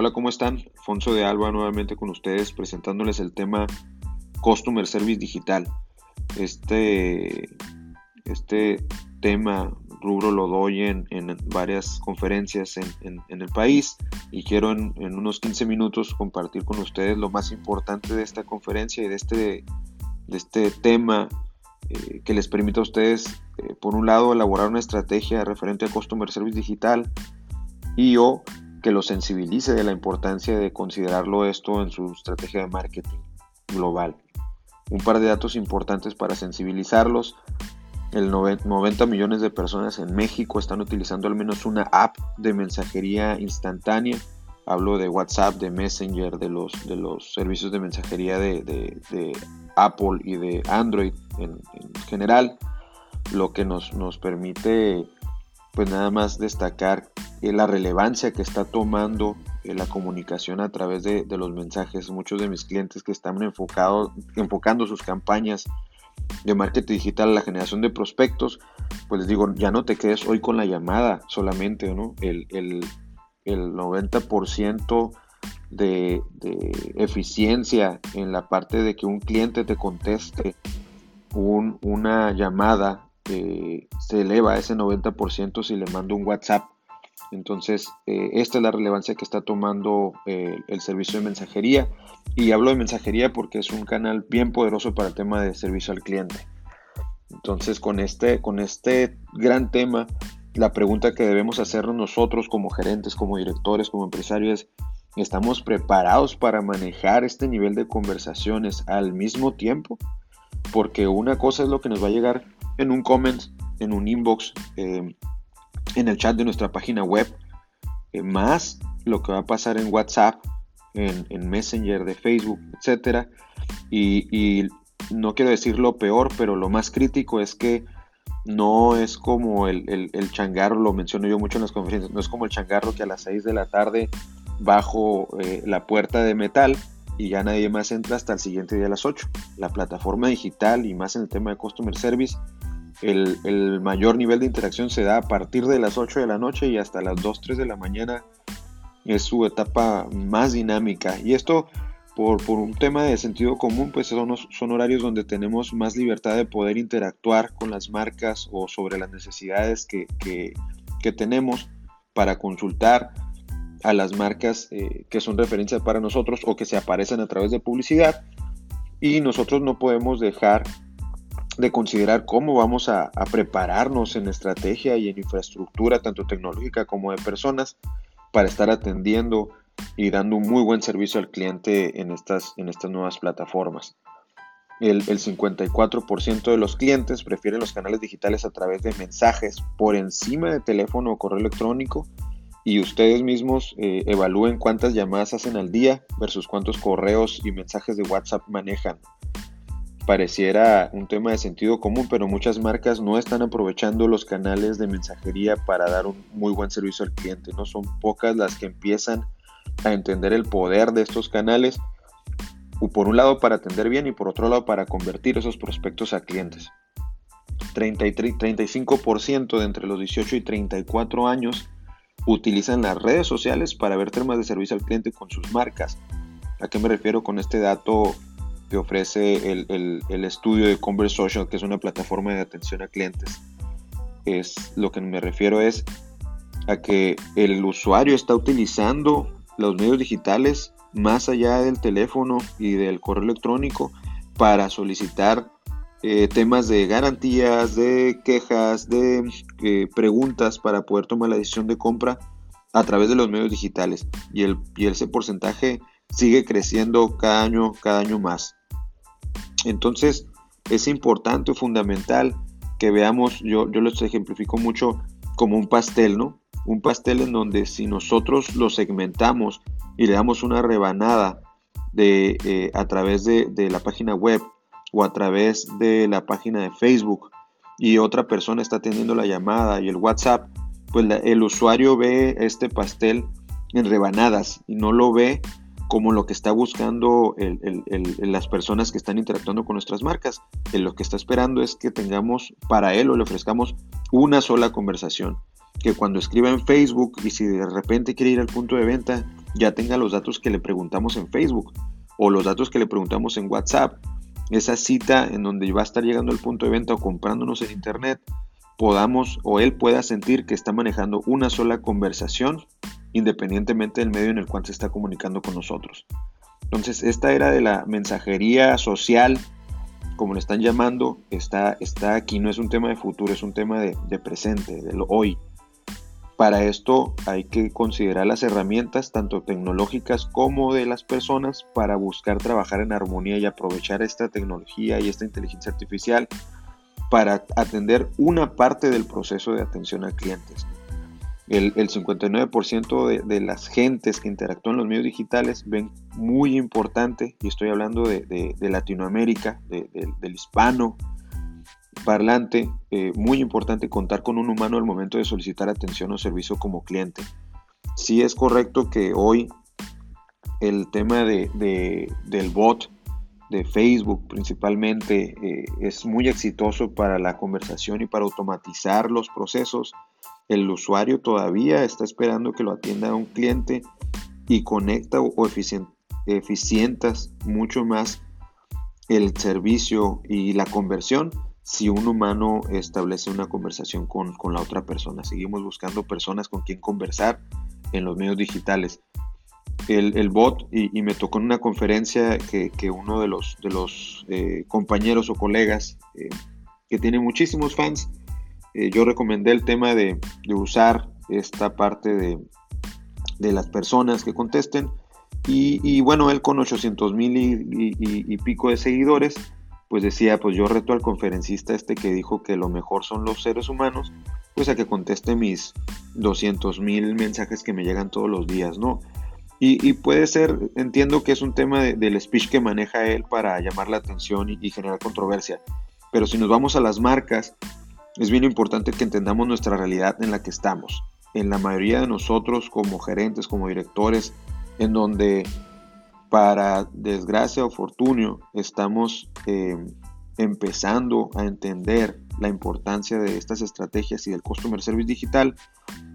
Hola, ¿cómo están? Alfonso de Alba nuevamente con ustedes presentándoles el tema Customer Service Digital. Este, este tema, rubro, lo doy en, varias conferencias en, el país y quiero en, unos 15 minutos compartir con ustedes lo más importante de esta conferencia y de este, de este tema eh, que les permita a ustedes, eh, por un lado, elaborar una estrategia referente a Customer Service Digital y o que lo sensibilice de la importancia de considerarlo esto en su estrategia de marketing global. Un par de datos importantes para sensibilizarlos. El 90 millones de personas en México están utilizando al menos una app de mensajería instantánea. Hablo de WhatsApp, de Messenger, de los, de los servicios de mensajería de, Apple y de Android en, general, lo que nos, nos permite pues nada más destacar eh, la relevancia que está tomando eh, la comunicación a través de, los mensajes. Muchos de mis clientes que están enfocados, enfocando sus campañas de marketing digital a la generación de prospectos, pues les digo, ya no te quedes hoy con la llamada solamente, ¿no? El, el, el 90% de, de, eficiencia en la parte de que un cliente te conteste un, una llamada se eleva a ese 90% si le mando un WhatsApp. Entonces, eh, esta es la relevancia que está tomando eh, el servicio de mensajería. Y hablo de mensajería porque es un canal bien poderoso para el tema de servicio al cliente. Entonces, con este, con este gran tema, la pregunta que debemos hacernos nosotros como gerentes, como directores, como empresarios es, ¿estamos preparados para manejar este nivel de conversaciones al mismo tiempo? Porque una cosa es lo que nos va a llegar en un comment, en un inbox, eh, en el chat de nuestra página web, eh, más lo que va a pasar en WhatsApp, en, Messenger de Facebook, etc. Y, no quiero decir lo peor, pero lo más crítico es que no es como el, changarro, lo menciono yo mucho en las conferencias, no es como el changarro que a las 6 de la tarde bajo eh, la puerta de metal y ya nadie más entra hasta el siguiente día a las 8. La plataforma digital y más en el tema de Customer Service el, mayor nivel de interacción se da a partir de las 8 de la noche y hasta las 2, 3 de la mañana es su etapa más dinámica. Y esto por, un tema de sentido común, pues son, son horarios donde tenemos más libertad de poder interactuar con las marcas o sobre las necesidades que, tenemos para consultar a las marcas eh, que son referencias para nosotros o que se aparecen a través de publicidad. Y nosotros no podemos dejar de considerar cómo vamos a, prepararnos en estrategia y en infraestructura, tanto tecnológica como de personas, para estar atendiendo y dando un muy buen servicio al cliente en estas, en estas nuevas plataformas. El, el 54% de los clientes prefieren los canales digitales a través de mensajes por encima de teléfono o correo electrónico y ustedes mismos eh, evalúen cuántas llamadas hacen al día versus cuántos correos y mensajes de WhatsApp manejan pareciera un tema de sentido común, pero muchas marcas no están aprovechando los canales de mensajería para dar un muy buen servicio al cliente. No son pocas las que empiezan a entender el poder de estos canales, por un lado para atender bien y por otro lado para convertir esos prospectos a clientes. 33, 35% de entre los 18 y 34 años utilizan las redes sociales para ver temas de servicio al cliente con sus marcas. ¿A qué me refiero con este dato que ofrece el, estudio de Converse Social, que es una plataforma de atención a clientes. Es lo que me refiero es a que el usuario está utilizando los medios digitales más allá del teléfono y del correo electrónico para solicitar eh, temas de garantías, de quejas, de eh, preguntas para poder tomar la decisión de compra a través de los medios digitales. Y, el, ese porcentaje sigue creciendo cada año, cada año más. Entonces, es importante fundamental que veamos, yo, yo los ejemplifico mucho como un pastel, ¿no? Un pastel en donde si nosotros lo segmentamos y le damos una rebanada de, eh, a través de, la página web o a través de la página de Facebook y otra persona está teniendo la llamada y el WhatsApp, pues el usuario ve este pastel en rebanadas y no lo ve como lo que está buscando las personas que están interactuando con nuestras marcas. lo que está esperando es que tengamos para él o le ofrezcamos una sola conversación. Que cuando escriba en Facebook y si de repente quiere ir al punto de venta, ya tenga los datos que le preguntamos en Facebook o los datos que le preguntamos en WhatsApp. Esa cita en donde va a estar llegando al punto de venta o comprándonos en Internet, podamos o él pueda sentir que está manejando una sola conversación independientemente del medio en el cual se está comunicando con nosotros. Entonces, esta era de la mensajería social, como le están llamando, está, está aquí, no es un tema de futuro, es un tema de, de presente, de lo hoy. Para esto hay que considerar las herramientas, tanto tecnológicas como de las personas, para buscar trabajar en armonía y aprovechar esta tecnología y esta inteligencia artificial para atender una parte del proceso de atención a clientes. El, 59% de, de, las gentes que interactúan en los medios digitales ven muy importante, y estoy hablando de, Latinoamérica, del hispano parlante, eh, muy importante contar con un humano al momento de solicitar atención o servicio como cliente. Sí es correcto que hoy el tema del bot de Facebook principalmente eh, es muy exitoso para la conversación y para automatizar los procesos el usuario todavía está esperando que lo atienda un cliente y conecta o eficientas mucho más el servicio y la conversión si un humano establece una conversación con, la otra persona. Seguimos buscando personas con quien conversar en los medios digitales. El, bot, y, me tocó en una conferencia que, uno de los, de los eh, compañeros o colegas eh, que tiene muchísimos fans, eh, yo recomendé el tema de, usar esta parte de, las personas que contesten. Y, bueno, él con 800 mil y, pico de seguidores, pues decía, pues yo reto al conferencista este que dijo que lo mejor son los seres humanos, pues a que conteste mis 200 mil mensajes que me llegan todos los días, ¿no? Y, puede ser, entiendo que es un tema del speech que maneja él para llamar la atención y generar controversia, pero si nos vamos a las marcas, es bien importante que entendamos nuestra realidad en la que estamos. En la mayoría de nosotros como gerentes, como directores, en donde para desgracia o fortunio estamos eh, empezando a entender la importancia de estas estrategias y del Customer Service digital,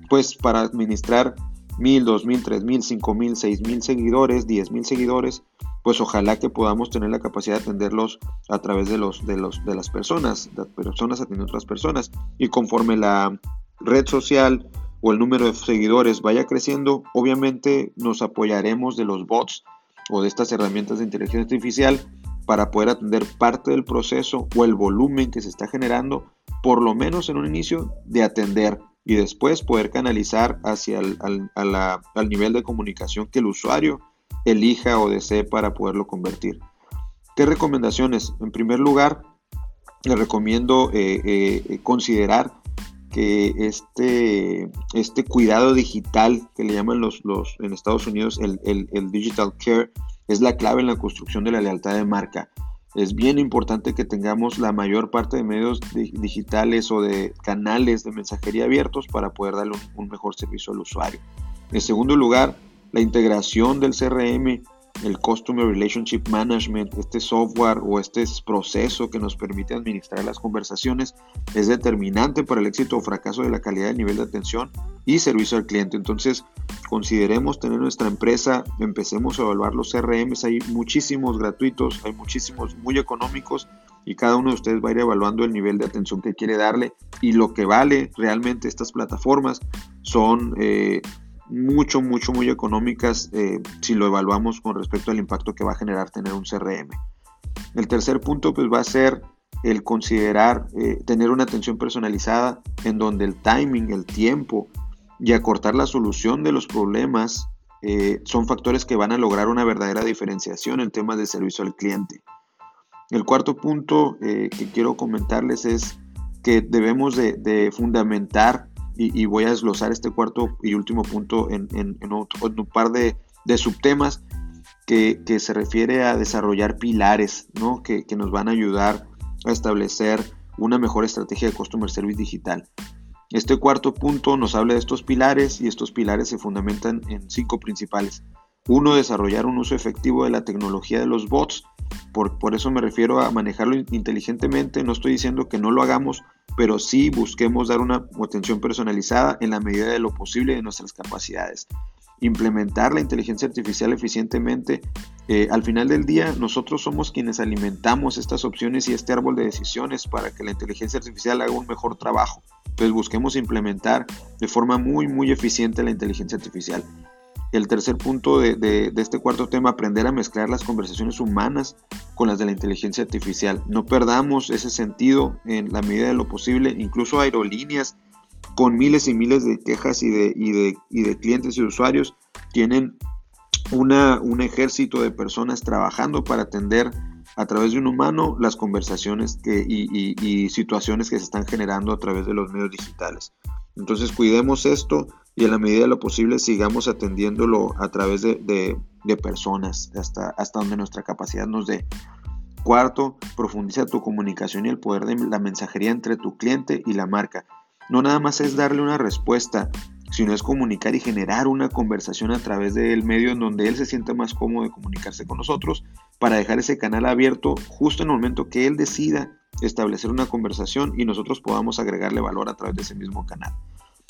pues para administrar mil, dos mil, tres mil, cinco mil, seis mil seguidores, diez mil seguidores, pues ojalá que podamos tener la capacidad de atenderlos a través de, los, de, los, de las personas, las personas atendiendo a otras personas. Y conforme la red social o el número de seguidores vaya creciendo, obviamente nos apoyaremos de los bots o de estas herramientas de inteligencia artificial para poder atender parte del proceso o el volumen que se está generando, por lo menos en un inicio, de atender y después poder canalizar hacia el al nivel de comunicación que el usuario elija o desee para poderlo convertir. ¿Qué recomendaciones? En primer lugar, le recomiendo eh, eh, considerar que este, este cuidado digital que le llaman los, los en Estados Unidos el, el, digital care es la clave en la construcción de la lealtad de marca. Es bien importante que tengamos la mayor parte de medios digitales o de canales de mensajería abiertos para poder darle un mejor servicio al usuario. En segundo lugar, la integración del CRM, el Customer Relationship Management, este software o este proceso que nos permite administrar las conversaciones es determinante para el éxito o fracaso de la calidad del nivel de atención y servicio al cliente. Entonces, consideremos tener nuestra empresa, empecemos a evaluar los CRMs, hay muchísimos gratuitos, hay muchísimos muy económicos y cada uno de ustedes va a ir evaluando el nivel de atención que quiere darle y lo que vale realmente estas plataformas son... Eh, mucho, mucho, muy económicas eh, si lo evaluamos con respecto al impacto que va a generar tener un CRM. El tercer punto pues va a ser el considerar eh, tener una atención personalizada en donde el timing, el tiempo y acortar la solución de los problemas eh, son factores que van a lograr una verdadera diferenciación en temas de servicio al cliente. El cuarto punto que quiero comentarles es que debemos de fundamentar y, voy a desglosar este cuarto y último punto en, un par de, subtemas que, se refiere a desarrollar pilares ¿no? que, nos van a ayudar a establecer una mejor estrategia de Customer Service digital. Este cuarto punto nos habla de estos pilares y estos pilares se fundamentan en cinco principales. Uno, desarrollar un uso efectivo de la tecnología de los bots. Por, por, eso me refiero a manejarlo inteligentemente. No estoy diciendo que no lo hagamos, pero sí busquemos dar una atención personalizada en la medida de lo posible de nuestras capacidades. implementar la inteligencia artificial eficientemente. Eh, al final del día, nosotros somos quienes alimentamos estas opciones y este árbol de decisiones para que la inteligencia artificial haga un mejor trabajo. Entonces busquemos implementar de forma muy, muy eficiente la inteligencia artificial. El tercer punto de, este cuarto tema, aprender a mezclar las conversaciones humanas con las de la inteligencia artificial. No perdamos ese sentido en la medida de lo posible. Incluso aerolíneas con miles y miles de quejas y de, clientes y usuarios tienen una, un ejército de personas trabajando para atender a través de un humano las conversaciones y, situaciones que se están generando a través de los medios digitales. Entonces cuidemos esto y en la medida de lo posible sigamos atendiéndolo a través de, personas hasta, hasta donde nuestra capacidad nos dé. Cuarto, profundiza tu comunicación y el poder de la mensajería entre tu cliente y la marca. No nada más es darle una respuesta, sino es comunicar y generar una conversación a través del medio en donde él se sienta más cómodo de comunicarse con nosotros para dejar ese canal abierto justo en el momento que él decida establecer una conversación y nosotros podamos agregarle valor a través de ese mismo canal.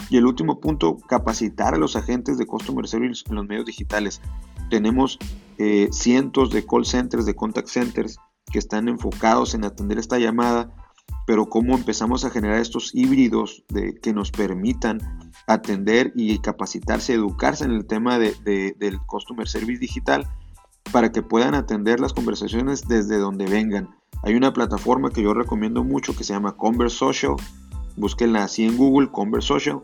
Y el último punto, capacitar a los agentes de Customer Service en los medios digitales. Tenemos eh, cientos de call centers, de contact centers que están enfocados en atender esta llamada, pero cómo empezamos a generar estos híbridos de, que nos permitan atender y capacitarse, educarse en el tema de, del Customer Service digital para que puedan atender las conversaciones desde donde vengan. Hay una plataforma que yo recomiendo mucho que se llama Converse Social, búsquenla así en Google, Converse Social,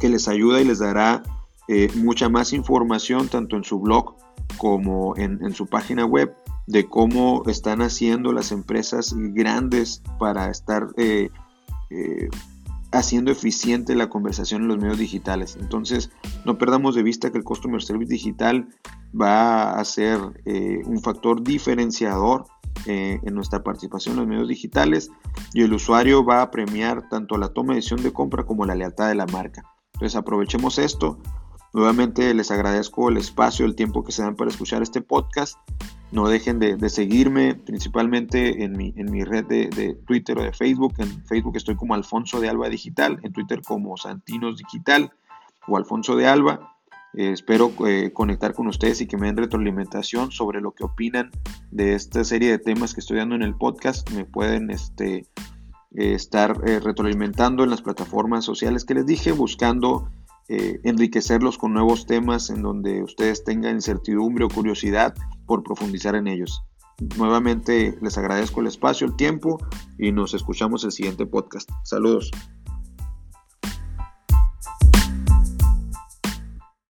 que les ayuda y les dará eh, mucha más información tanto en su blog como en, su página web de cómo están haciendo las empresas grandes para estar eh, eh, haciendo eficiente la conversación en los medios digitales. Entonces, no perdamos de vista que el Customer Service digital va a ser un factor diferenciador eh, en nuestra participación en los medios digitales y el usuario va a premiar tanto la toma de decisión de compra como la lealtad de la marca. Entonces aprovechemos esto. Nuevamente les agradezco el espacio, el tiempo que se dan para escuchar este podcast. No dejen de, seguirme principalmente en mi, en mi red de, de, Twitter o de Facebook. En Facebook estoy como Alfonso de Alba Digital, en Twitter como Santinos Digital o Alfonso de Alba. Eh, espero eh, conectar con ustedes y que me den retroalimentación sobre lo que opinan de esta serie de temas que estoy dando en el podcast. Me pueden este, eh, estar retroalimentando en las plataformas sociales que les dije, buscando enriquecerlos con nuevos temas en donde ustedes tengan incertidumbre o curiosidad por profundizar en ellos. Nuevamente les agradezco el espacio, el tiempo y nos escuchamos el siguiente podcast. Saludos.